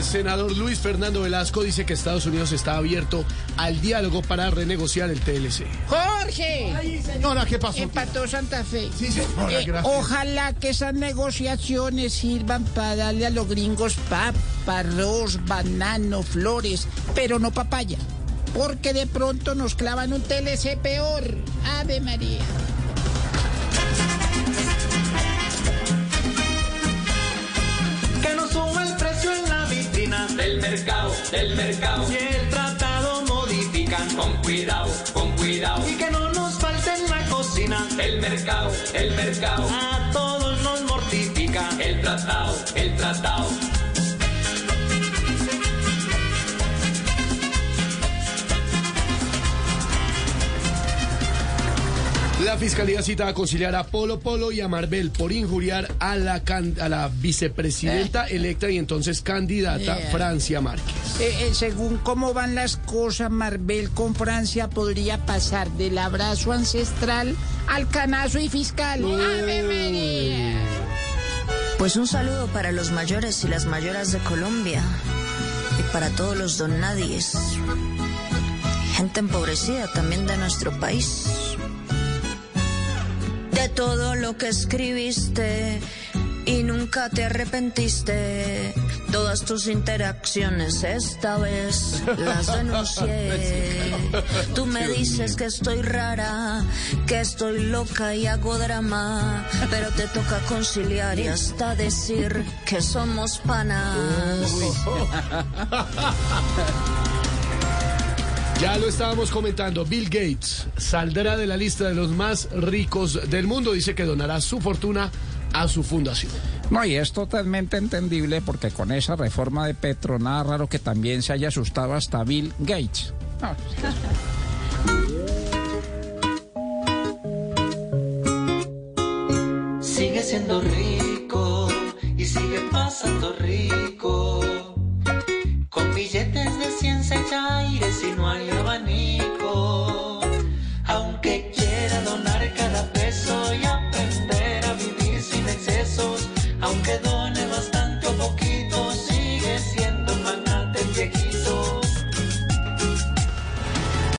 El senador Luis Fernando Velasco dice que Estados Unidos está abierto al diálogo para renegociar el TLC. Jorge, Ay, señora, ¿qué pasó? empató Santa Fe. Sí, señora, Eh, gracias. ojalá que esas negociaciones sirvan para darle a los gringos papa, arroz, banano, flores, pero no papaya. Porque de pronto nos clavan un TLC peor. Ave María. Mercado, del mercado. si el tratado modifican. Con cuidado, con cuidado. Y que no nos falte en la cocina. El mercado, el mercado. A todos nos mortifica. El tratado, el tratado. La fiscalía cita a conciliar a Polo Polo y a Marvel por injuriar a la, can- a la vicepresidenta electa y entonces candidata Eh. Francia Márquez. Eh, eh, según cómo van las cosas, Marvel con Francia podría pasar del abrazo ancestral al canazo y fiscal. Pues un saludo para los mayores y las mayoras de Colombia y para todos los don nadies. Gente empobrecida también de nuestro país. De todo lo que escribiste y nunca te arrepentiste. Todas tus interacciones esta vez las denuncié. Tú me dices que estoy rara, que estoy loca y hago drama, pero te toca conciliar y hasta decir que somos panas. Ya lo estábamos comentando, Bill Gates saldrá de la lista de los más ricos del mundo. Dice que donará su fortuna a su fundación. No, y es totalmente entendible porque con esa reforma de Petro, nada raro que también se haya asustado hasta Bill Gates. No, Sigue siendo rico y sigue pasando rico. Quiera donar